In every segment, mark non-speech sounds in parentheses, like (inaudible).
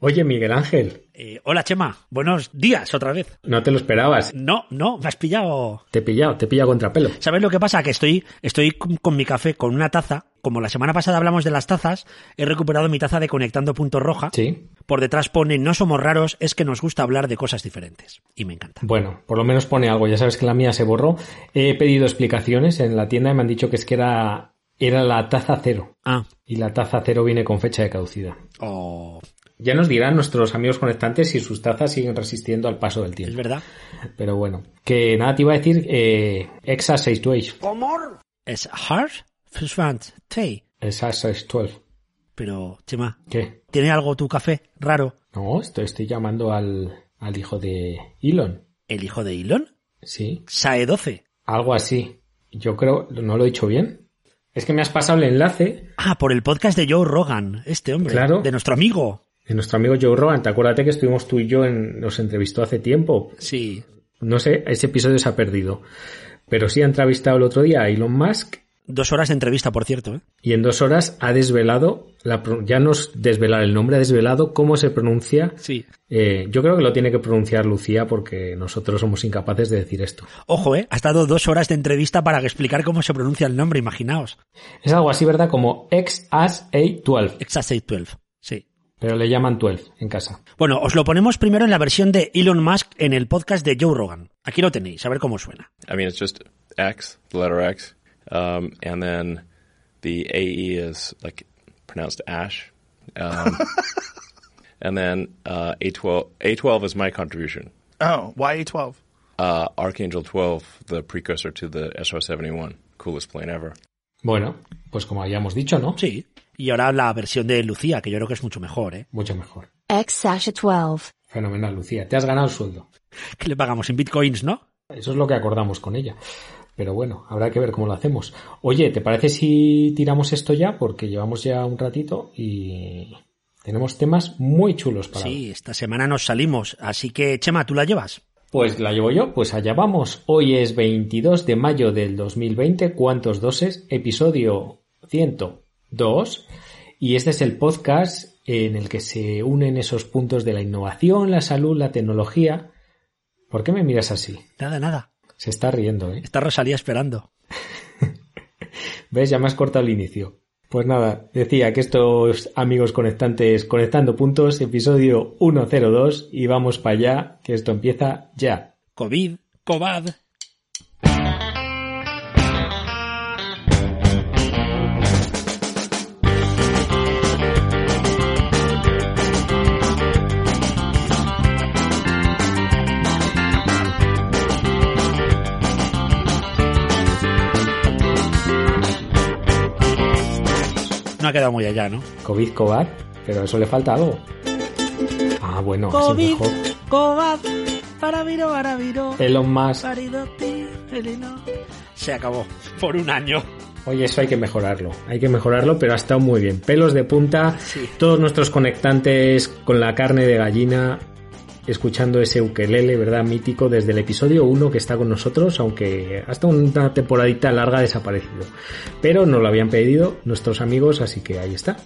Oye, Miguel Ángel. Eh, hola, Chema. Buenos días otra vez. No te lo esperabas. No, no, me has pillado. Te he pillado, te he pillado contrapelo. ¿Sabes lo que pasa? Que estoy, estoy con, con mi café con una taza. Como la semana pasada hablamos de las tazas, he recuperado mi taza de Conectando Punto Roja. Sí. Por detrás pone No somos raros, es que nos gusta hablar de cosas diferentes. Y me encanta. Bueno, por lo menos pone algo. Ya sabes que la mía se borró. He pedido explicaciones en la tienda y me han dicho que es que era, era la taza cero. Ah. Y la taza cero viene con fecha de caducidad. Oh, Ya nos dirán nuestros amigos conectantes si sus tazas siguen resistiendo al paso del es tiempo. verdad. Pero bueno, que nada te iba a decir, eh, Exa 612. Es hard. Exa 612. Pero, Chema, ¿Qué? ¿tiene algo tu café raro? No, estoy, estoy llamando al, al hijo de Elon. ¿El hijo de Elon? Sí, Sae 12. algo así. Yo creo, ¿no lo he dicho bien? Es que me has pasado el enlace Ah, por el podcast de Joe Rogan, este hombre. Claro. De nuestro amigo. Nuestro amigo Joe Rogan. Te acuérdate que estuvimos tú y yo en, nos entrevistó hace tiempo. Sí. No sé, ese episodio se ha perdido. Pero sí ha entrevistado el otro día a Elon Musk Dos horas de entrevista, por cierto, ¿eh? y en dos horas ha desvelado, la, ya no es desvelar el nombre, ha desvelado cómo se pronuncia. Sí. Eh, yo creo que lo tiene que pronunciar Lucía porque nosotros somos incapaces de decir esto. Ojo, ¿eh? Has dado dos horas de entrevista para explicar cómo se pronuncia el nombre, imaginaos. Es algo así, ¿verdad? Como XAS-A12, Exasate 12. Sí. Pero le llaman 12 en casa. Bueno, os lo ponemos primero en la versión de Elon Musk en el podcast de Joe Rogan. Aquí lo tenéis, a ver cómo suena. I mean, it's just X, the letter X, um, and then the AE is like pronounced Ash, um, (laughs) and then uh, A12. A12 is my contribution. Oh, why A12? Uh, Archangel 12, the precursor to the SR-71, coolest plane ever. Bueno, pues como habíamos dicho, ¿no? Sí. Y ahora la versión de Lucía, que yo creo que es mucho mejor, ¿eh? Mucho mejor. X Sasha 12. Fenomenal, Lucía. Te has ganado el sueldo. (laughs) Que le pagamos en bitcoins, ¿no? Eso es lo que acordamos con ella. Pero bueno, habrá que ver cómo lo hacemos. Oye, ¿te parece si tiramos esto ya? Porque llevamos ya un ratito y tenemos temas muy chulos para. Sí, esta semana nos salimos. Así que, Chema, ¿tú la llevas? Pues la llevo yo, pues allá vamos. Hoy es 22 de mayo del 2020, ¿cuántos doses? Episodio 102. Y este es el podcast en el que se unen esos puntos de la innovación, la salud, la tecnología. ¿Por qué me miras así? Nada, nada. Se está riendo, ¿eh? Está Rosalía esperando. (laughs) ¿Ves? Ya me has cortado el inicio. Pues nada, decía que estos amigos conectantes conectando puntos, episodio 102 y vamos para allá, que esto empieza ya. COVID, COVID. No ha quedado muy allá, ¿no? COVID, COVID, pero eso le falta algo. Ah, bueno, así COVID, mejor. COVID, para viro, para viro. Elon Musk. Se acabó. Por un año. Oye, eso hay que mejorarlo. Hay que mejorarlo, pero ha estado muy bien. Pelos de punta, Sí. todos nuestros conectantes con la carne de gallina, escuchando ese ukelele, ¿verdad? Mítico desde el episodio 1 que está con nosotros, aunque hasta una temporadita larga ha desaparecido. Pero nos lo habían pedido nuestros amigos, así que ahí está.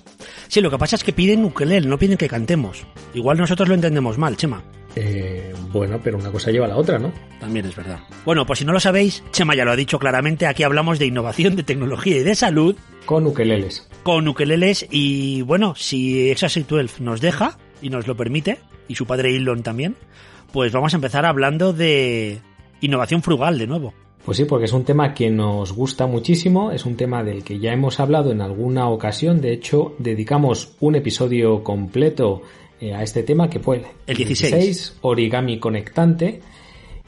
Sí, lo que pasa es que piden ukelele, no piden que cantemos. Igual nosotros lo entendemos mal, Chema. Eh, bueno, pero una cosa lleva a la otra, ¿no? También es verdad. Bueno, pues si no lo sabéis, Chema ya lo ha dicho claramente, aquí hablamos de innovación, de tecnología y de salud Con ukeleles. con ukeleles y bueno, si Exasite 12 nos deja y nos lo permite, y su padre Elon también, pues vamos a empezar hablando de innovación frugal de nuevo. Pues sí, porque es un tema que nos gusta muchísimo, es un tema del que ya hemos hablado en alguna ocasión, de hecho dedicamos un episodio completo eh, a este tema que fue El 16. origami conectante,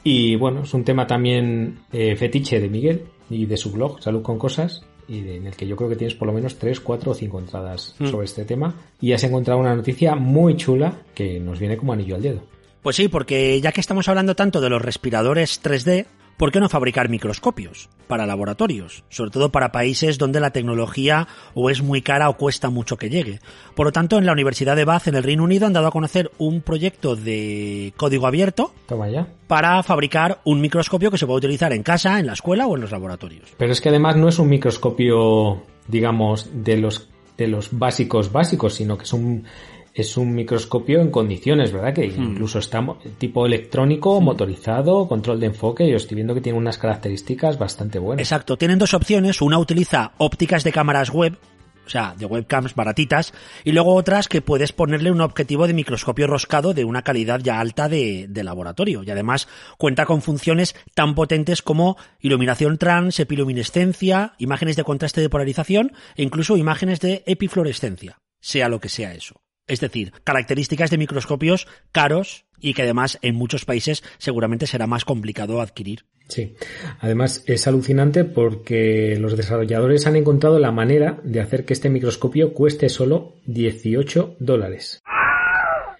y bueno, es un tema también eh, fetiche de Miguel y de su blog, Salud con Cosas, y de- en el que yo creo que tienes por lo menos 3, 4 o 5 entradas Mm. sobre este tema, y has encontrado una noticia muy chula que nos viene como anillo al dedo. Pues sí, porque ya que estamos hablando tanto de los respiradores 3D, ¿por qué no fabricar microscopios para laboratorios? Sobre todo para países donde la tecnología o es muy cara o cuesta mucho que llegue. Por lo tanto, en la Universidad de Bath, en el Reino Unido, han dado a conocer un proyecto de código abierto Toma ya. para fabricar un microscopio que se puede utilizar en casa, en la escuela o en los laboratorios. Pero es que además no es un microscopio, digamos, de los, de los básicos básicos, sino que es un es un microscopio en condiciones, ¿verdad? Que Hmm. incluso está tipo electrónico, motorizado, control de enfoque, y os estoy viendo que tiene unas características bastante buenas. Exacto, tienen dos opciones. Una utiliza ópticas de cámaras web, o sea, de webcams baratitas, y luego otras que puedes ponerle un objetivo de microscopio roscado de una calidad ya alta de, de laboratorio. Y además cuenta con funciones tan potentes como iluminación trans, epiluminescencia, imágenes de contraste de polarización e incluso imágenes de epifluorescencia, sea lo que sea eso. Es decir, características de microscopios caros y que además en muchos países seguramente será más complicado adquirir. Sí. Además, es alucinante porque los desarrolladores han encontrado la manera de hacer que este microscopio cueste solo 18 dólares.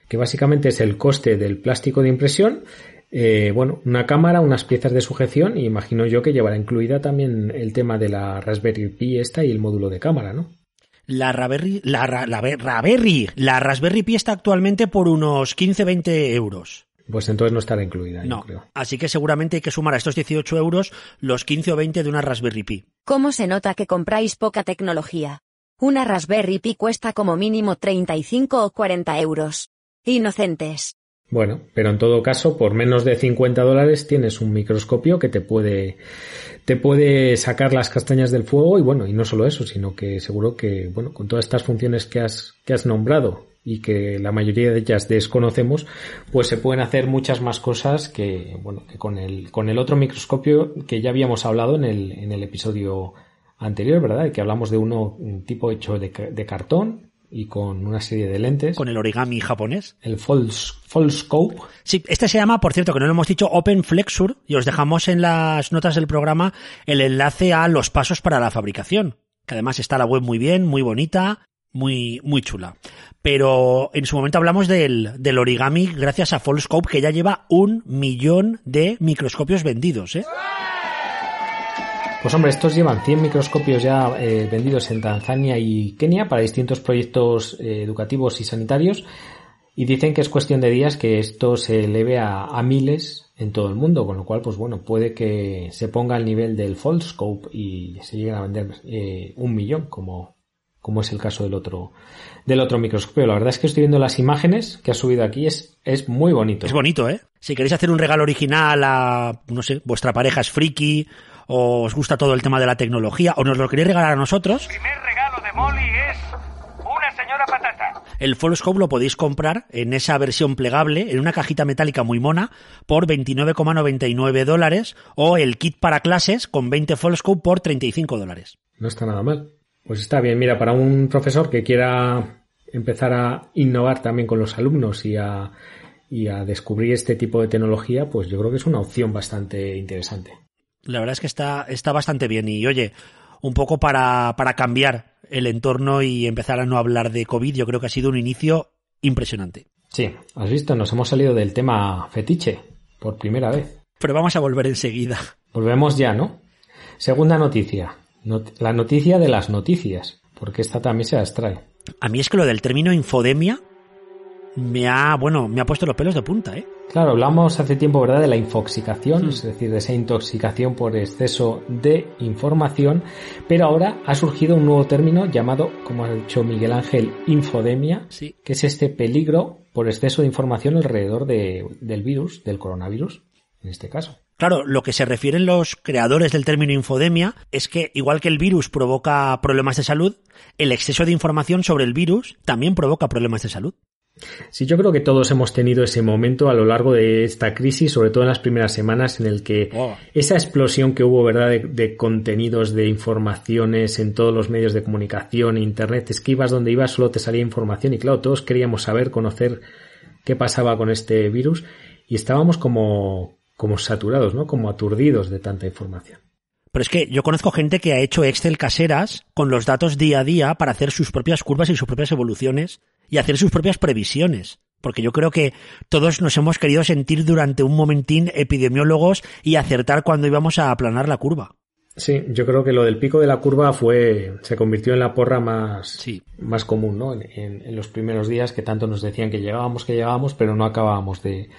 Que básicamente es el coste del plástico de impresión, eh, bueno, una cámara, unas piezas de sujeción, y imagino yo que llevará incluida también el tema de la Raspberry Pi esta y el módulo de cámara, ¿no? La Raspberry, la, Ra- la Be- Raspberry, la Raspberry Pi está actualmente por unos 15-20 euros. Pues entonces no estará incluida, yo No, creo. así que seguramente hay que sumar a estos 18 euros los 15 o 20 de una Raspberry Pi. ¿Cómo se nota que compráis poca tecnología? Una Raspberry Pi cuesta como mínimo 35 o 40 euros. Inocentes. Bueno, pero en todo caso, por menos de 50 dólares tienes un microscopio que te puede, te puede sacar las castañas del fuego y bueno, y no solo eso, sino que seguro que, bueno, con todas estas funciones que has, que has nombrado y que la mayoría de ellas desconocemos, pues se pueden hacer muchas más cosas que, bueno, que con el, con el otro microscopio que ya habíamos hablado en el, en el episodio anterior, ¿verdad? Que hablamos de uno un tipo hecho de, de cartón y con una serie de lentes. Con el origami japonés. El False, Scope. Sí, este se llama, por cierto, que no lo hemos dicho, Open Flexure, y os dejamos en las notas del programa el enlace a los pasos para la fabricación. Que además está la web muy bien, muy bonita, muy, muy chula. Pero en su momento hablamos del, del origami gracias a Foldscope, que ya lleva un millón de microscopios vendidos, ¿eh? Pues hombre, estos llevan 100 microscopios ya eh, vendidos en Tanzania y Kenia para distintos proyectos eh, educativos y sanitarios y dicen que es cuestión de días que esto se eleve a, a miles en todo el mundo, con lo cual, pues bueno, puede que se ponga al nivel del Foldscope y se lleguen a vender eh, un millón, como, como es el caso del otro, del otro microscopio. La verdad es que estoy viendo las imágenes que ha subido aquí, es, es muy bonito. Es bonito, ¿eh? Si queréis hacer un regalo original a, no sé, vuestra pareja es friki, o os gusta todo el tema de la tecnología, o nos lo queréis regalar a nosotros, primer regalo de Molly es una señora patata. el Foldscope lo podéis comprar en esa versión plegable, en una cajita metálica muy mona, por 29,99 dólares, o el kit para clases con 20 Foldscope por 35 dólares. No está nada mal. Pues está bien, mira, para un profesor que quiera empezar a innovar también con los alumnos y a, y a descubrir este tipo de tecnología, pues yo creo que es una opción bastante interesante. La verdad es que está, está bastante bien y oye, un poco para, para cambiar el entorno y empezar a no hablar de COVID, yo creo que ha sido un inicio impresionante. Sí, has visto, nos hemos salido del tema fetiche por primera vez. Pero vamos a volver enseguida. Volvemos ya, ¿no? Segunda noticia. Not- la noticia de las noticias, porque esta también se las trae. A mí es que lo del término infodemia me ha, bueno, me ha puesto los pelos de punta, ¿eh? Claro, hablamos hace tiempo, ¿verdad?, de la infoxicación, es decir, de esa intoxicación por exceso de información, pero ahora ha surgido un nuevo término llamado, como ha dicho Miguel Ángel, infodemia, Sí. que es este peligro por exceso de información alrededor de- del virus, del coronavirus, en este caso. Claro, lo que se refieren los creadores del término infodemia es que, igual que el virus provoca problemas de salud, el exceso de información sobre el virus también provoca problemas de salud. Sí, yo creo que todos hemos tenido ese momento a lo largo de esta crisis, sobre todo en las primeras semanas, en el que Oh. esa explosión que hubo, ¿verdad?, de, de contenidos, de informaciones en todos los medios de comunicación, internet, es que ibas donde ibas, solo te salía información y claro, todos queríamos saber, conocer qué pasaba con este virus y estábamos como, como saturados, ¿no?, como aturdidos de tanta información. Pero es que yo conozco gente que ha hecho Excel caseras con los datos día a día para hacer sus propias curvas y sus propias evoluciones y hacer sus propias previsiones. Porque yo creo que todos nos hemos querido sentir durante un momentín epidemiólogos y acertar cuando íbamos a aplanar la curva. Sí, yo creo que lo del pico de la curva fue, se convirtió en la porra más, Sí. más común, ¿no? En, en- en los primeros días que tanto nos decían que llegábamos, que llegábamos, pero no acabábamos de,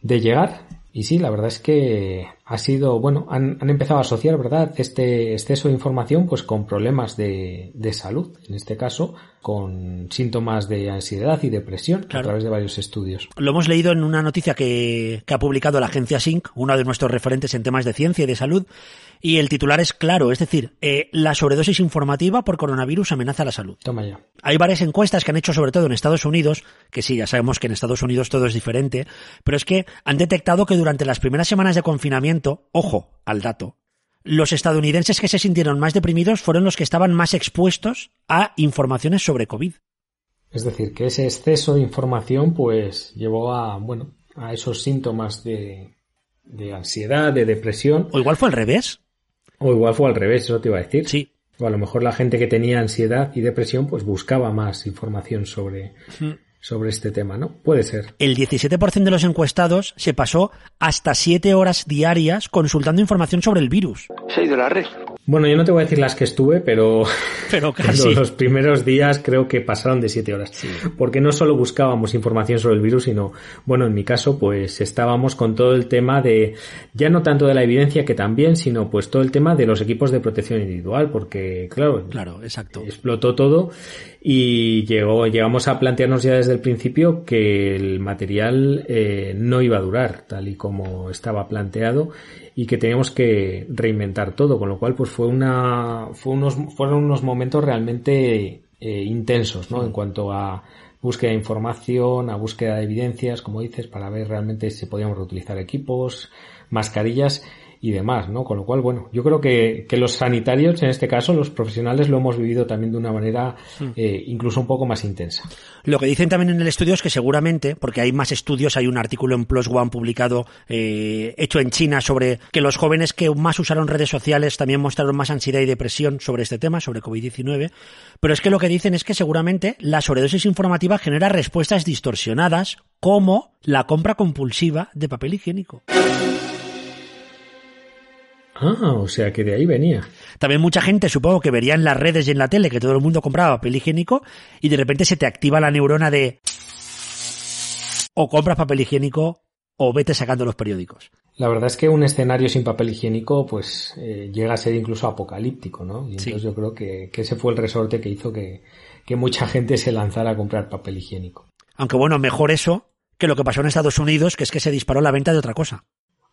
de llegar. Y sí, la verdad es que ha sido, bueno, han, han, empezado a asociar, ¿verdad?, este exceso de información pues con problemas de, de salud, en este caso, con síntomas de ansiedad y depresión claro. a través de varios estudios. Lo hemos leído en una noticia que, que ha publicado la agencia SYNC, uno de nuestros referentes en temas de ciencia y de salud, y el titular es claro, es decir, eh, la sobredosis informativa por coronavirus amenaza la salud. Toma ya. Hay varias encuestas que han hecho sobre todo en Estados Unidos, que sí, ya sabemos que en Estados Unidos todo es diferente, pero es que han detectado que durante las primeras semanas de confinamiento, ojo al dato, los estadounidenses que se sintieron más deprimidos fueron los que estaban más expuestos a informaciones sobre COVID. Es decir, que ese exceso de información pues llevó a, bueno, a esos síntomas de, de ansiedad, de depresión. O igual fue al revés. O igual fue al revés, eso te iba a decir. Sí. O a lo mejor la gente que tenía ansiedad y depresión pues buscaba más información sobre, sobre este tema, ¿no? Puede ser. El 17% de los encuestados se pasó hasta 7 horas diarias consultando información sobre el virus. Se ha ido la red. Bueno, yo no te voy a decir las que estuve, pero, (laughs) (laughs) pero casi. los primeros días creo que pasaron de 7 horas. Sí. Porque no solo buscábamos información sobre el virus, sino, bueno, en mi caso, pues estábamos con todo el tema de, ya no tanto de la evidencia que también, sino pues todo el tema de los equipos de protección individual, porque, claro, claro, exacto. explotó todo y llegó, llegamos a plantearnos ya desde el principio que el material eh, no iba a durar tal y como estaba planteado y que teníamos que reinventar todo, con lo cual pues fue una fue unos fueron unos momentos realmente eh, intensos, ¿no? En cuanto a búsqueda de información, a búsqueda de evidencias, como dices, para ver realmente si podíamos reutilizar equipos, mascarillas y demás, ¿no? Con lo cual, bueno, yo creo que, que los sanitarios, en este caso, los profesionales, lo hemos vivido también de una manera eh, incluso un poco más intensa. Lo que dicen también en el estudio es que seguramente, porque hay más estudios, hay un artículo en Plus One publicado, eh, hecho en China, sobre que los jóvenes que más usaron redes sociales también mostraron más ansiedad y depresión sobre este tema, sobre COVID-19, pero es que lo que dicen es que seguramente la sobredosis informativa genera respuestas distorsionadas, como la compra compulsiva de papel higiénico. Ah, o sea que de ahí venía. También mucha gente supongo que vería en las redes y en la tele que todo el mundo compraba papel higiénico y de repente se te activa la neurona de o compras papel higiénico o vete sacando los periódicos. La verdad es que un escenario sin papel higiénico pues eh, llega a ser incluso apocalíptico, ¿no? Y entonces Sí. yo creo que, que ese fue el resorte que hizo que, que mucha gente se lanzara a comprar papel higiénico. Aunque bueno, mejor eso que lo que pasó en Estados Unidos, que es que se disparó la venta de otra cosa.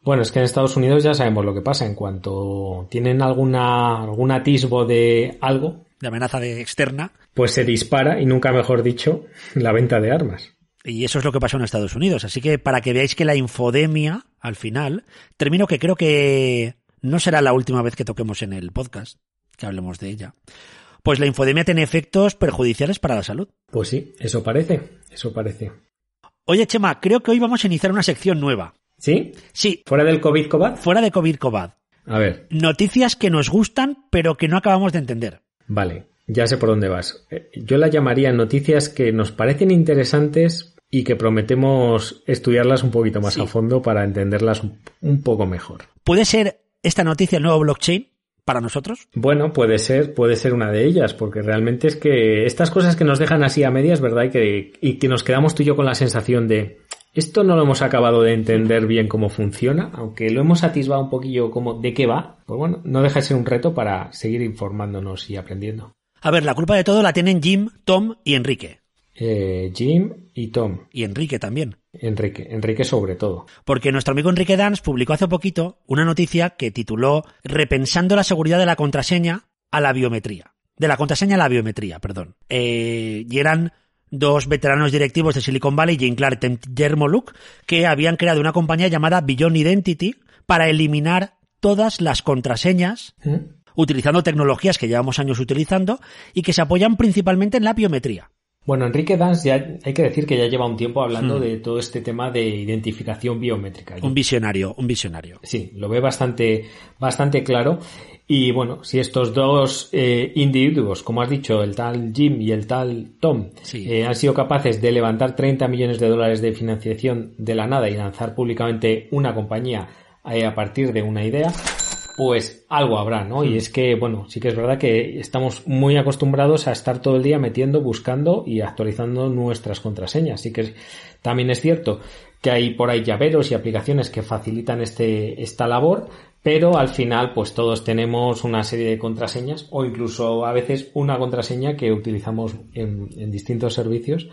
Bueno, es que en Estados Unidos ya sabemos lo que pasa. En cuanto tienen alguna, algún atisbo de algo, De amenaza de externa. pues se dispara, y nunca mejor dicho, la venta de armas. Y eso es lo que pasó en Estados Unidos. Así que para que veáis que la infodemia, al final, termino que creo que no será la última vez que toquemos en el podcast, que hablemos de ella. Pues la infodemia tiene efectos perjudiciales para la salud. Pues sí, eso parece, eso parece. Oye, Chema, creo que hoy vamos a iniciar una sección nueva. ¿Sí? Sí, ¿Fuera del COVID-COVID? fuera de COVID-Covad. A ver, Noticias que nos gustan, pero que no acabamos de entender. vale, ya sé por dónde vas. Eh, Yo la llamaría noticias que nos parecen interesantes y que prometemos estudiarlas un poquito más Sí. a fondo para entenderlas un, un poco mejor. ¿Puede ser esta noticia el nuevo blockchain para nosotros? Bueno, puede ser, puede ser una de ellas, porque realmente es que estas cosas que nos dejan así a medias, ¿verdad? Y que, y que nos quedamos tú y yo con la sensación de esto no lo hemos acabado de entender bien cómo funciona, aunque lo hemos atisbado un poquillo como de qué va, pues bueno, no deja de ser un reto para seguir informándonos y aprendiendo. A ver, la culpa de todo la tienen Jim, Tom y Enrique. Eh, Jim y Tom. Y Enrique también. Enrique, Enrique sobre todo. Porque nuestro amigo Enrique Dance publicó hace poquito una noticia que tituló Repensando la seguridad de la contraseña a la biometría. De la contraseña a la biometría, perdón. Eh, y eran dos veteranos directivos de Silicon Valley, Jane Clark y Guillermo Luke, que habían creado una compañía llamada Beyond Identity para eliminar todas las contraseñas ¿Mm? utilizando tecnologías que llevamos años utilizando y que se apoyan principalmente en la biometría. Bueno, Enrique Dance ya hay que decir que ya lleva un tiempo hablando Hmm. de todo este tema de identificación biométrica. Un visionario, un visionario. Sí, lo ve bastante, bastante claro. Y bueno, si estos dos eh, individuos, como has dicho, el tal Jim y el tal Tom, Sí. eh, han sido capaces de levantar 30 millones de dólares de financiación de la nada y lanzar públicamente una compañía eh, a partir de una idea, pues algo habrá, ¿no? Y es que, bueno, sí que es verdad que estamos muy acostumbrados a estar todo el día metiendo, buscando y actualizando nuestras contraseñas. Así que también es cierto que hay por ahí llaveros y aplicaciones que facilitan este, esta labor, pero al final pues todos tenemos una serie de contraseñas o incluso a veces una contraseña que utilizamos en, en distintos servicios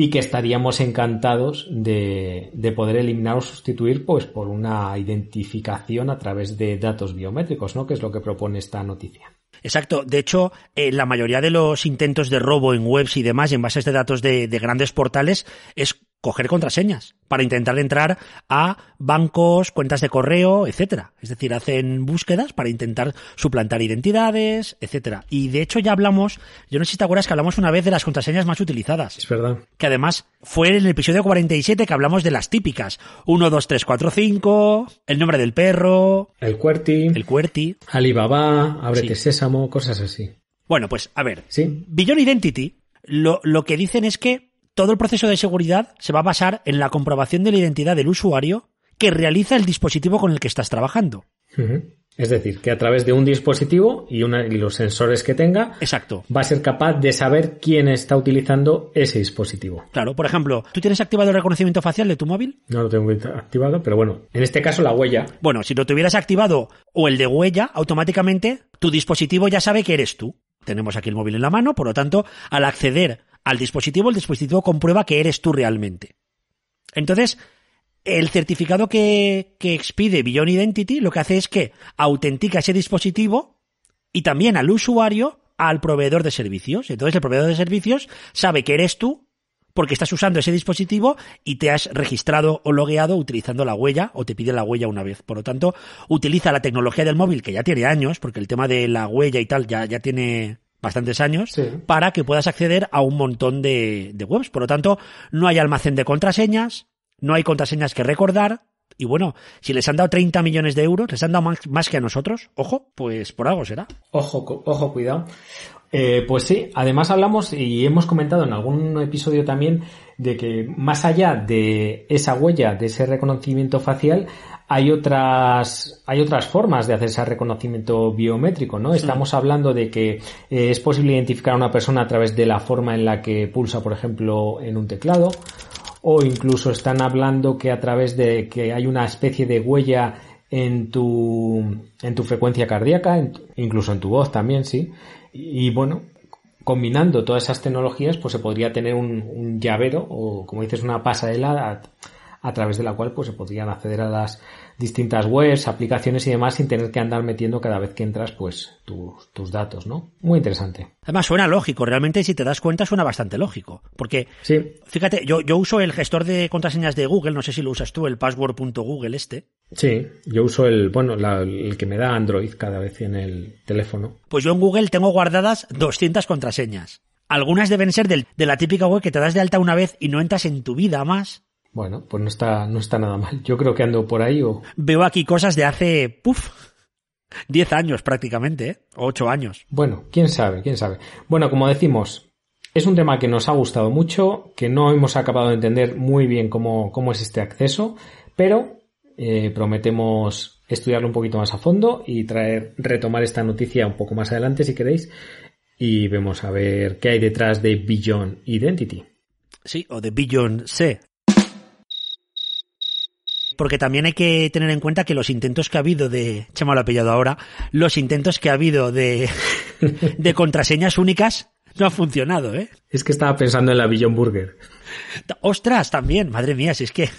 y que estaríamos encantados de, de, poder eliminar o sustituir pues por una identificación a través de datos biométricos, ¿no? Que es lo que propone esta noticia. Exacto. De hecho, eh, la mayoría de los intentos de robo en webs y demás, en bases de datos de, de grandes portales, es coger contraseñas para intentar entrar a bancos, cuentas de correo, etcétera. Es decir, hacen búsquedas para intentar suplantar identidades, etcétera. Y de hecho ya hablamos, yo no sé si te acuerdas que hablamos una vez de las contraseñas más utilizadas. Es verdad. Que además fue en el episodio 47 que hablamos de las típicas. 1, 2, 3, 4, 5, el nombre del perro, El QWERTY, el QWERTY. Alibaba, Ábrete Sí. Sésamo, cosas así. Bueno, pues a ver, Sí, Beyond Identity, lo, lo que dicen es que todo el proceso de seguridad se va a basar en la comprobación de la identidad del usuario que realiza el dispositivo con el que estás trabajando. Es decir, que a través de un dispositivo y, una, y los sensores que tenga, Exacto. va a ser capaz de saber quién está utilizando ese dispositivo. Claro, por ejemplo, ¿tú tienes activado el reconocimiento facial de tu móvil? No lo tengo activado, pero bueno, en este caso la huella. Bueno, si lo tuvieras activado o el de huella, automáticamente tu dispositivo ya sabe que eres tú. Tenemos aquí el móvil en la mano, por lo tanto, al acceder al dispositivo, el dispositivo comprueba que eres tú realmente. Entonces, el certificado que, expide Beyond Identity lo que hace es que autentica ese dispositivo y también al usuario al proveedor de servicios. Entonces, el proveedor de servicios sabe que eres tú porque estás usando ese dispositivo y te has registrado o logueado utilizando la huella o te pide la huella una vez. Por lo tanto, utiliza la tecnología del móvil, que ya tiene años, porque el tema de la huella y tal ya, ya tiene bastantes años, Sí. para que puedas acceder a un montón de, de webs. Por lo tanto, no hay almacén de contraseñas, no hay contraseñas que recordar. Y bueno, si les han dado 30 millones de euros, les han dado más, más que a nosotros, ojo, pues por algo será. Ojo, ojo, cuidado. Eh, pues sí, además hablamos y hemos comentado en algún episodio también de que más allá de esa huella, de ese reconocimiento facial, hay otras, hay otras formas de hacer ese reconocimiento biométrico, ¿no? Estamos hablando de que eh, es posible identificar a una persona a través de la forma en la que pulsa, por ejemplo, en un teclado, o incluso están hablando que a través de que hay una especie de huella en tu, en tu frecuencia cardíaca, en tu- incluso en tu voz también, sí. Y, bueno, combinando todas esas tecnologías, pues se podría tener un, un llavero o, como dices, una pasarela a, través de la cual pues se podrían acceder a las distintas webs, aplicaciones y demás sin tener que andar metiendo cada vez que entras pues tus, tus datos, ¿no? Muy interesante. Además, suena lógico, realmente si te das cuenta suena bastante lógico. Porque, Sí, fíjate, yo, yo uso el gestor de contraseñas de Google, no sé si lo usas tú, el password.google este. sí, yo uso el, bueno, la- el que me da Android cada vez en el teléfono. Pues yo en Google tengo guardadas 200 contraseñas. Algunas deben ser del- de la típica web que te das de alta una vez y no entras en tu vida más. Bueno, pues no está, no está nada mal. Yo creo que ando por ahí o, Veo aquí cosas de hace, puf, 10 años prácticamente, ¿eh? O 8 años. Bueno, quién sabe, quién sabe. Bueno, como decimos, es un tema que nos ha gustado mucho, que no hemos acabado de entender muy bien cómo, cómo es este acceso, pero eh, prometemos estudiarlo un poquito más a fondo y traer, retomar esta noticia un poco más adelante si queréis y vemos a ver qué hay detrás de Beyond Identity. Sí, o de Beyond C. Porque también hay que tener en cuenta que los intentos que ha habido de, Chema lo ha pillado ahora, los intentos que ha habido de, (laughs) de contraseñas únicas no ha funcionado, ¿eh? Es que estaba pensando en la Beyond Burger. Ostras, también, madre mía, si es que,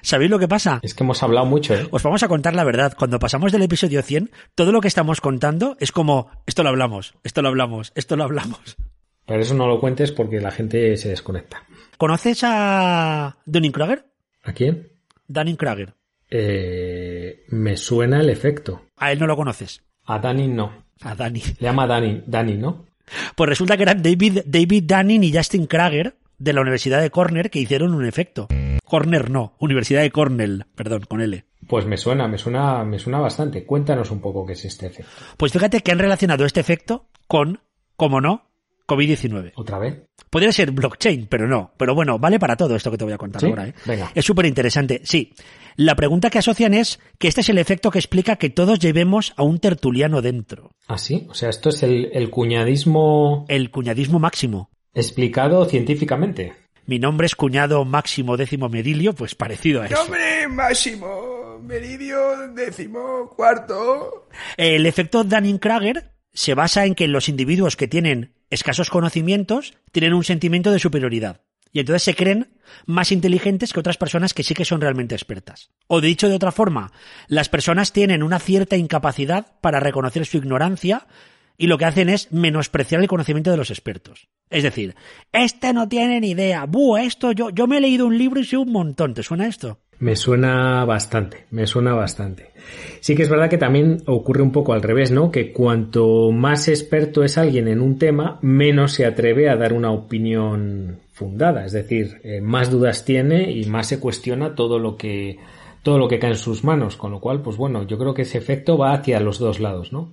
¿sabéis lo que pasa? Es que hemos hablado mucho, ¿eh? Os vamos a contar la verdad. Cuando pasamos del episodio 100, todo lo que estamos contando es como, esto lo hablamos, esto lo hablamos, esto lo hablamos. Pero eso no lo cuentes porque la gente se desconecta. ¿Conoces a Dunning-Kruger? ¿A quién? Dunning-Kruger. Eh, me suena el efecto. A él no lo conoces. A Dani no. A Dani. Le llama Dani, Dani, ¿no? Pues resulta que eran David, David Dunning y Justin Krager de la Universidad de Cornell que hicieron un efecto. Cornell no, Universidad de Cornell, perdón, con L. Pues me suena, me suena, me suena bastante. Cuéntanos un poco qué es este efecto. Pues fíjate que han relacionado este efecto con, como no, COVID-19. ¿Otra vez? Podría ser blockchain, pero no. Pero bueno, vale para todo esto que te voy a contar ¿Sí? ahora. ¿eh? Venga. Es súper interesante. Sí. La pregunta que asocian es que este es el efecto que explica que todos llevemos a un tertuliano dentro. ¿Ah, sí? O sea, esto es el, el cuñadismo El cuñadismo máximo. explicado científicamente. Mi nombre es cuñado Máximo Décimo Merilio, pues parecido a eso. Nombre Máximo Meridio décimo cuarto. El efecto Dunning-Kruger se basa en que los individuos que tienen escasos conocimientos tienen un sentimiento de superioridad. Y entonces se creen más inteligentes que otras personas que sí que son realmente expertas. O dicho de otra forma, las personas tienen una cierta incapacidad para reconocer su ignorancia y lo que hacen es menospreciar el conocimiento de los expertos. Es decir, este no tiene ni idea. Buh, esto yo, yo me he leído un libro y sé un montón. ¿Te suena esto? Me suena bastante, me suena bastante. Sí que es verdad que también ocurre un poco al revés, ¿no? Que cuanto más experto es alguien en un tema, menos se atreve a dar una opinión fundada. Es decir, eh, más dudas tiene y más se cuestiona todo lo que todo lo que cae en sus manos. Con lo cual, pues bueno, yo creo que ese efecto va hacia los dos lados, ¿no?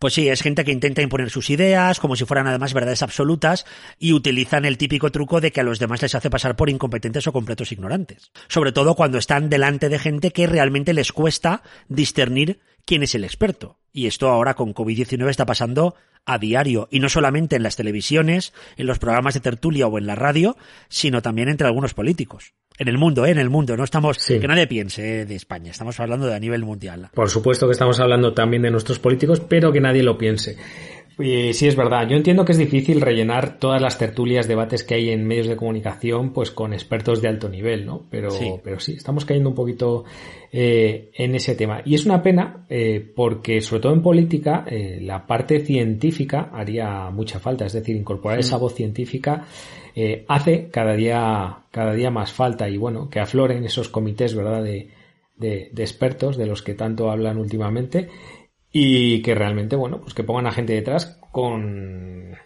Pues sí, es gente que intenta imponer sus ideas como si fueran además verdades absolutas y utilizan el típico truco de que a los demás les hace pasar por incompetentes o completos ignorantes. Sobre todo cuando están delante de gente que realmente les cuesta discernir quién es el experto. Y esto ahora con COVID-19 está pasando a diario, y no solamente en las televisiones, en los programas de tertulia o en la radio, sino también entre algunos políticos. En el mundo, ¿eh? en el mundo, no estamos, Sí. que nadie piense eh, de España, estamos hablando de a nivel mundial. Por supuesto que estamos hablando también de nuestros políticos, pero que nadie lo piense. Y sí es verdad, yo entiendo que es difícil rellenar todas las tertulias, debates que hay en medios de comunicación, pues con expertos de alto nivel, ¿no? Pero Sí. sí, pero sí estamos cayendo un poquito eh, en ese tema. Y es una pena eh, porque, sobre todo en política, eh, la parte científica haría mucha falta. Es decir, incorporar esa voz científica eh, hace cada día, cada día más falta. Y bueno, que afloren esos comités, ¿verdad? De, de, de expertos de los que tanto hablan últimamente y que realmente, bueno, pues que pongan a gente detrás con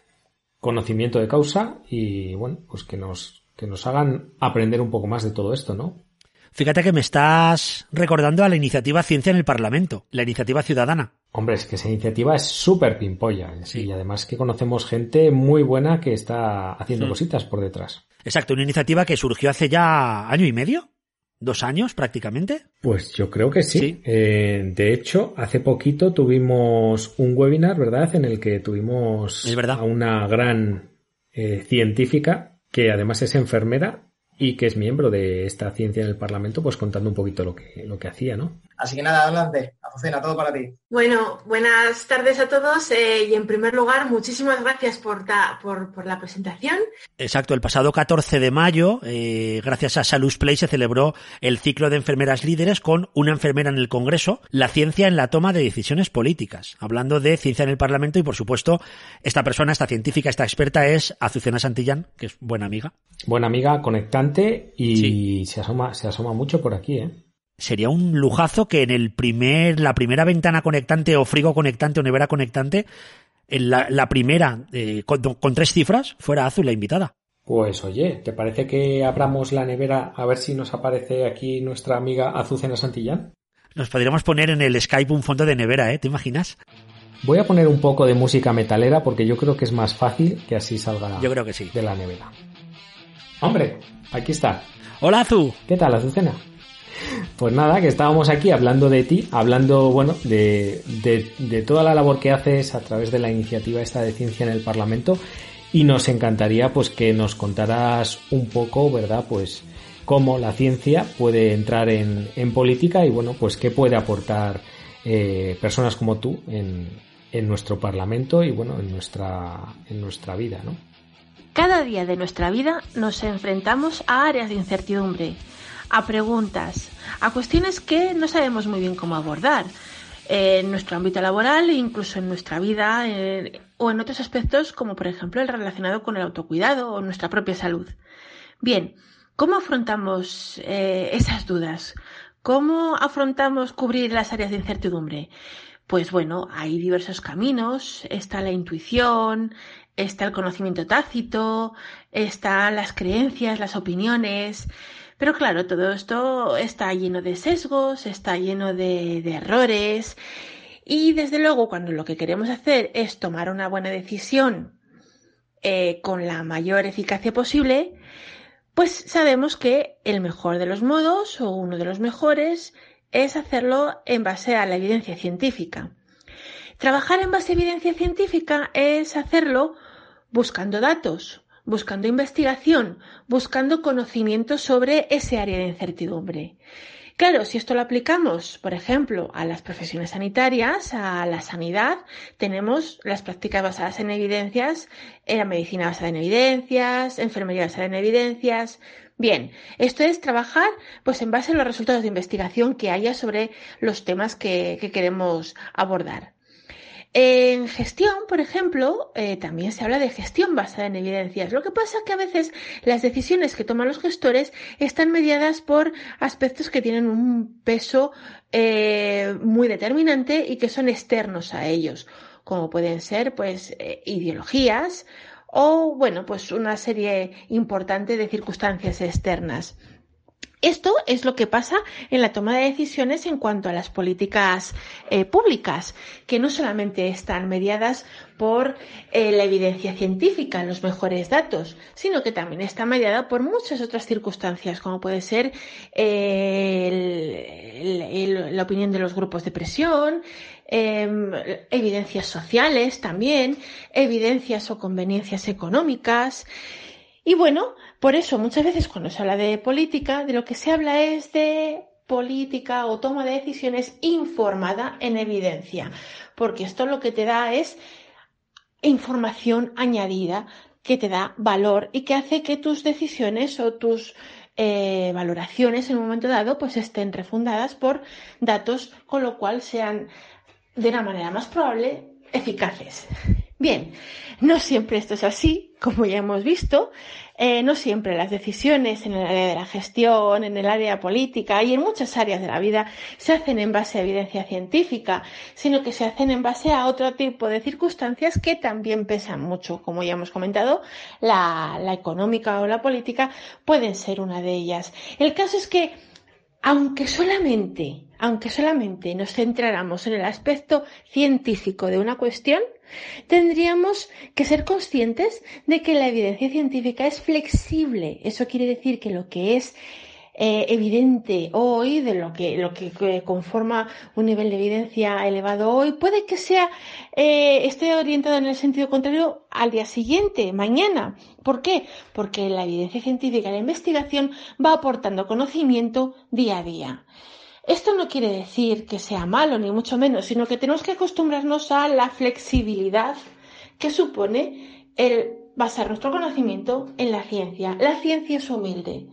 conocimiento de causa y bueno, pues que nos, que nos hagan aprender un poco más de todo esto, ¿no? Fíjate que me estás recordando a la iniciativa Ciencia en el Parlamento, la iniciativa ciudadana. Hombre, es que esa iniciativa es súper pimpolla en sí, y además que conocemos gente muy buena que está haciendo cositas por detrás. Exacto, una iniciativa que surgió hace ya año y medio, dos años prácticamente. Pues yo creo que sí. Sí. Eh, de hecho, hace poquito tuvimos un webinar, ¿verdad? En el que tuvimos Es verdad. a una gran eh, científica que además es enfermera y que es miembro de esta ciencia en el Parlamento, pues contando un poquito lo que, lo que hacía, ¿no? Así que nada, adelante. Azucena, todo para ti. Bueno, buenas tardes a todos eh, y en primer lugar muchísimas gracias por, ta- por, por la presentación. Exacto, el pasado 14 de mayo, eh, gracias a Salus Play, se celebró el ciclo de enfermeras líderes con una enfermera en el Congreso, la ciencia en la toma de decisiones políticas. Hablando de ciencia en el Parlamento y, por supuesto, esta persona, esta científica, esta experta es Azucena Santillán, que es buena amiga. Buena amiga, conectante y Sí. se asoma, se asoma mucho por aquí, ¿eh? Sería un lujazo que en el primer, la primera ventana conectante o frigo conectante o nevera conectante, en la, la primera eh, con, con tres cifras, fuera Azu la invitada. Pues oye, ¿te parece que abramos la nevera a ver si nos aparece aquí nuestra amiga Azucena Santillán? Nos podríamos poner en el Skype un fondo de nevera, ¿eh? ¿Te imaginas? Voy a poner un poco de música metalera porque yo creo que es más fácil que así salga Yo creo que sí. de la nevera. Hombre, aquí está. Hola Azu. ¿Qué tal, Azucena? Pues nada, que estábamos aquí hablando de ti, hablando, bueno, de, de, toda la labor que haces a través de la iniciativa esta de ciencia en el Parlamento y nos encantaría pues que nos contaras un poco, ¿verdad? Pues cómo la ciencia puede entrar en, en política y bueno, pues qué puede aportar eh, personas como tú en, en nuestro Parlamento y bueno, en nuestra, en nuestra vida. Cada día de nuestra vida nos enfrentamos a áreas de incertidumbre, a preguntas, a cuestiones que no sabemos muy bien cómo abordar eh, en nuestro ámbito laboral e incluso en nuestra vida eh, o en otros aspectos como por ejemplo el relacionado con el autocuidado o nuestra propia salud. Bien, ¿cómo afrontamos eh, esas dudas? ¿Cómo afrontamos cubrir las áreas de incertidumbre? Pues bueno, hay diversos caminos, está la intuición, está el conocimiento tácito, están las creencias, las opiniones, pero claro, todo esto está lleno de sesgos, está lleno de, errores y desde luego cuando lo que queremos hacer es tomar una buena decisión eh, con la mayor eficacia posible, pues sabemos que el mejor de los modos o uno de los mejores es hacerlo en base a la evidencia científica. Trabajar en base a evidencia científica es hacerlo buscando datos, buscando investigación, buscando conocimiento sobre ese área de incertidumbre. Claro, si esto lo aplicamos, por ejemplo, a las profesiones sanitarias, a la sanidad, tenemos las prácticas basadas en evidencias, en la medicina basada en evidencias, enfermería basada en evidencias. Bien, esto es trabajar pues en base a los resultados de investigación que haya sobre los temas que, que queremos abordar. En gestión, por ejemplo, eh, también se habla de gestión basada en evidencias. Lo que pasa es que a veces las decisiones que toman los gestores están mediadas por aspectos que tienen un peso eh, muy determinante y que son externos a ellos, como pueden ser, pues, eh, ideologías o, bueno, pues una serie importante de circunstancias externas. Esto es lo que pasa en la toma de decisiones en cuanto a las políticas eh, públicas, que no solamente están mediadas por eh, la evidencia científica, los mejores datos, sino que también está mediada por muchas otras circunstancias, como puede ser eh, la opinión de los grupos de presión, em, evidencias sociales también, evidencias o conveniencias económicas. Y bueno, por eso muchas veces cuando se habla de política, de lo que se habla es de política o toma de decisiones informada en evidencia, porque esto lo que te da es información añadida que te da valor y que hace que tus decisiones o tus eh, valoraciones en un momento dado pues estén refundadas por datos con lo cual sean de una manera más probable eficaces. Bien, no siempre esto es así, como ya hemos visto. Eh, no siempre las decisiones en el área de la gestión, en el área política y en muchas áreas de la vida se hacen en base a evidencia científica, sino que se hacen en base a otro tipo de circunstancias que también pesan mucho. Como ya hemos comentado, la, la económica o la política pueden ser una de ellas. El caso es que, aunque solamente, aunque solamente nos centráramos en el aspecto científico de una cuestión, Tendríamos que ser conscientes de que la evidencia científica es flexible. Eso quiere decir que lo que es eh, evidente hoy, de lo que, lo que conforma un nivel de evidencia elevado hoy, puede que sea, eh, esté orientado en el sentido contrario al día siguiente, mañana. ¿Por qué? Porque la evidencia científica, la investigación va aportando conocimiento día a día. Esto no quiere decir que sea malo, ni mucho menos, sino que tenemos que acostumbrarnos a la flexibilidad que supone el basar nuestro conocimiento en la ciencia. La ciencia es humilde.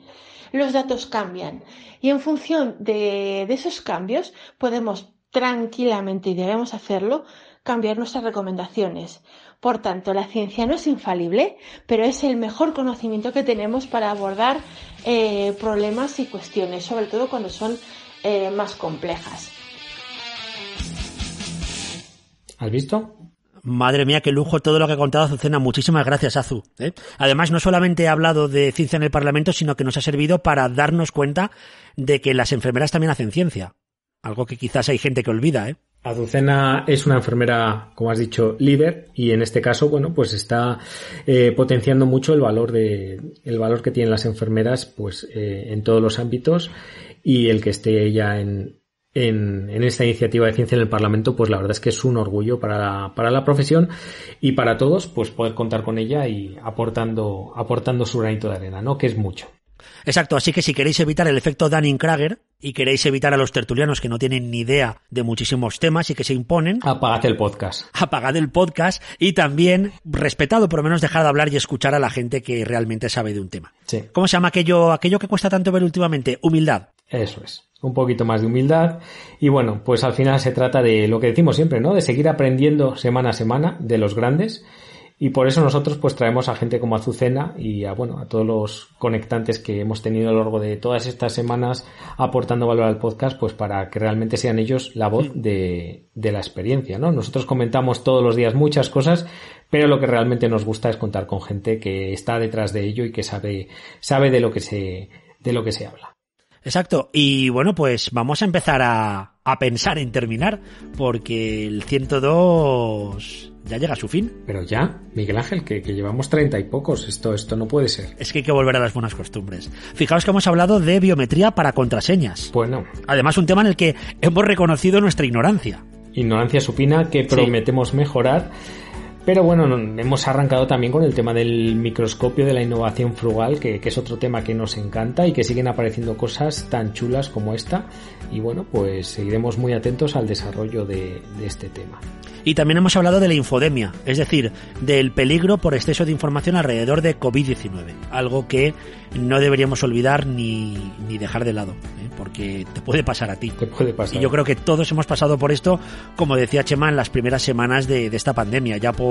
Los datos cambian y en función de, esos cambios podemos tranquilamente, y debemos hacerlo, cambiar nuestras recomendaciones. Por tanto, la ciencia no es infalible, pero es el mejor conocimiento que tenemos para abordar eh, problemas y cuestiones, sobre todo cuando son eh, más complejas. ¿Has visto? Madre mía, qué lujo todo lo que ha contado Azucena. Muchísimas gracias, Azu. ¿eh? Además, no solamente ha hablado de ciencia en el Parlamento, sino que nos ha servido para darnos cuenta de que las enfermeras también hacen ciencia. Algo que quizás hay gente que olvida, ¿eh? Azucena es una enfermera, como has dicho, líder y en este caso, bueno, pues está eh, potenciando mucho el valor de, el valor que tienen las enfermeras, pues eh, en todos los ámbitos y el que esté en, en, en, esta iniciativa de ciencia en el Parlamento, pues la verdad es que es un orgullo para la, para la profesión y para todos, pues poder contar con ella y aportando, aportando su granito de arena, ¿no? Que es mucho. Exacto, así que si queréis evitar el efecto Dunning-Krager y queréis evitar a los tertulianos que no tienen ni idea de muchísimos temas y que se imponen, apagad el podcast. Apagad el podcast y también respetado, por lo menos dejar de hablar y escuchar a la gente que realmente sabe de un tema. Sí. ¿Cómo se llama aquello, aquello que cuesta tanto ver últimamente? Humildad. Eso es. Un poquito más de humildad. Y bueno, pues al final se trata de lo que decimos siempre, ¿no? De seguir aprendiendo semana a semana de los grandes y por eso nosotros pues traemos a gente como Azucena y a bueno a todos los conectantes que hemos tenido a lo largo de todas estas semanas aportando valor al podcast pues para que realmente sean ellos la voz de, de la experiencia, ¿no? Nosotros comentamos todos los días muchas cosas, pero lo que realmente nos gusta es contar con gente que está detrás de ello y que sabe, sabe de lo que se, de lo que se habla. Exacto. Y bueno, pues vamos a empezar a, a pensar en terminar, porque el 102 ya llega a su fin. Pero ya, Miguel Ángel, que, que, llevamos treinta y pocos, esto, esto no puede ser. Es que hay que volver a las buenas costumbres. Fijaos que hemos hablado de biometría para contraseñas. Bueno. Además, un tema en el que hemos reconocido nuestra ignorancia. Ignorancia supina que prometemos sí. mejorar Pero bueno, no- hemos arrancado también con el tema del microscopio de la innovación frugal, que, que es otro tema que nos encanta y que siguen apareciendo cosas tan chulas como esta. Y bueno, pues seguiremos muy atentos al desarrollo de, de este tema. Y también hemos hablado de la infodemia, es decir, del peligro por exceso de información alrededor de COVID-19, algo que no deberíamos olvidar ni, ni dejar de lado, ¿eh? porque te puede pasar a ti. Te puede pasar. Y yo creo que todos hemos pasado por esto, como decía Chema, en las primeras semanas de, de esta pandemia, ya por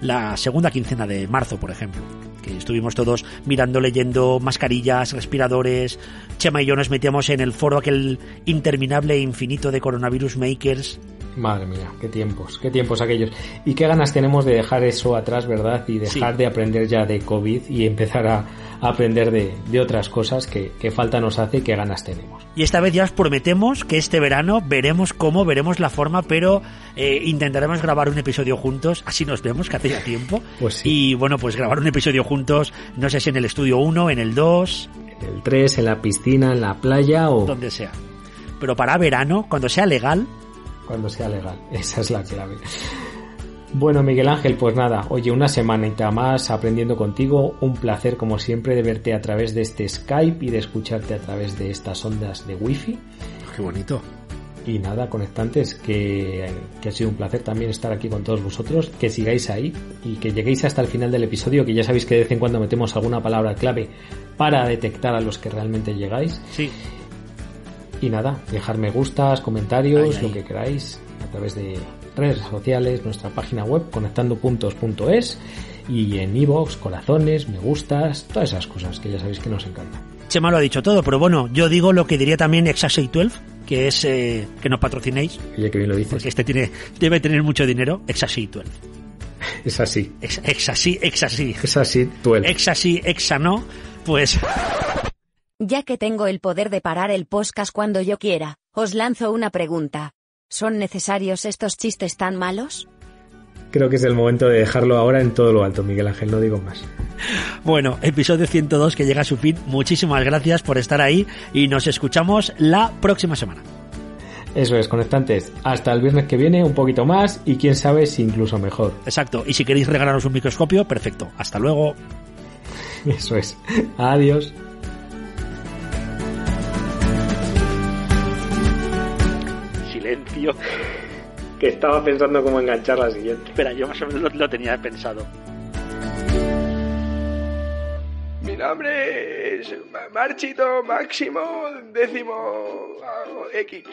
la segunda quincena de marzo, por ejemplo. Que estuvimos todos mirando, leyendo mascarillas, respiradores. Chema y yo nos metíamos en el foro aquel interminable e infinito de coronavirus makers. Madre mía, qué tiempos, qué tiempos aquellos. Y qué ganas tenemos de dejar eso atrás, ¿verdad? Y dejar Sí. de aprender ya de COVID y empezar a, a aprender de, de otras cosas que, que falta nos hace y qué ganas tenemos. Y esta vez ya os prometemos que este verano veremos cómo, veremos la forma, pero eh, intentaremos grabar un episodio juntos, así nos vemos, que hace ya tiempo. Pues sí. Y bueno, pues grabar un episodio juntos, no sé si en el estudio 1, en el 2, En el 3, en la piscina, en la playa o donde sea. Pero para verano, cuando sea legal, cuando sea legal. (laughs) Esa es la clave. Bueno, Miguel Ángel, pues nada, oye, una semanita más aprendiendo contigo. Un placer, como siempre, de verte a través de este Skype y de escucharte a través de estas ondas de Wi-Fi. qué bonito. Y nada, conectantes, que, que ha sido un placer también estar aquí con todos vosotros, que sigáis ahí y que lleguéis hasta el final del episodio, que ya sabéis que de vez en cuando metemos alguna palabra clave para detectar a los que realmente llegáis. Sí, Y nada, dejar me gustas, comentarios, lo que queráis, a través de redes sociales, nuestra página web, conectandopuntos.es y en iVoox, corazones, me gustas, todas esas cosas que ya sabéis que nos encantan. Chema lo ha dicho todo, pero bueno, yo digo lo que diría también Exasei 12, que es eh, que nos patrocinéis, Oye, que bien lo dices. porque este tiene, debe tener mucho dinero. Exasei 12. (laughs) Es así. Ex-. Es así, tú el. Exasí, Exa no, pues Ya que tengo el poder de parar el podcast cuando yo quiera, os lanzo una pregunta. ¿Son necesarios estos chistes tan malos? Creo que es el momento de dejarlo ahora en todo lo alto, Miguel Ángel, no digo más. Bueno, episodio 102 que llega a su fin. Muchísimas gracias por estar ahí y nos escuchamos la próxima semana. Eso es, conectantes. Hasta el viernes que viene, un poquito más y quién sabe si incluso mejor. Exacto. Y si queréis regalaros un microscopio, perfecto. Hasta luego. Eso es. Adiós. Que estaba pensando cómo enganchar la siguiente. Espera, yo más o menos lo, lo tenía pensado. Mi nombre es Ma- Marchito Máximo décimo ah, X.